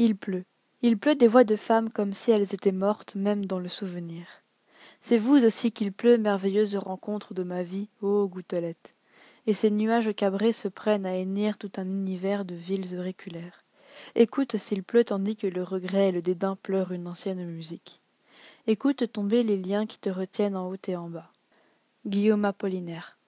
il pleut. Il pleut des voix de femmes comme si elles étaient mortes même dans le souvenir. C'est vous aussi qu'il pleut merveilleuse rencontre de ma vie ô gouttelette et ces nuages cabrés se prennent à hennir tout un univers de villes auriculaires. Écoute s'il pleut tandis que le regret et le dédain pleurent une ancienne musique. Écoute tomber les liens qui te retiennent en haut et en bas. Guillaume apollinaire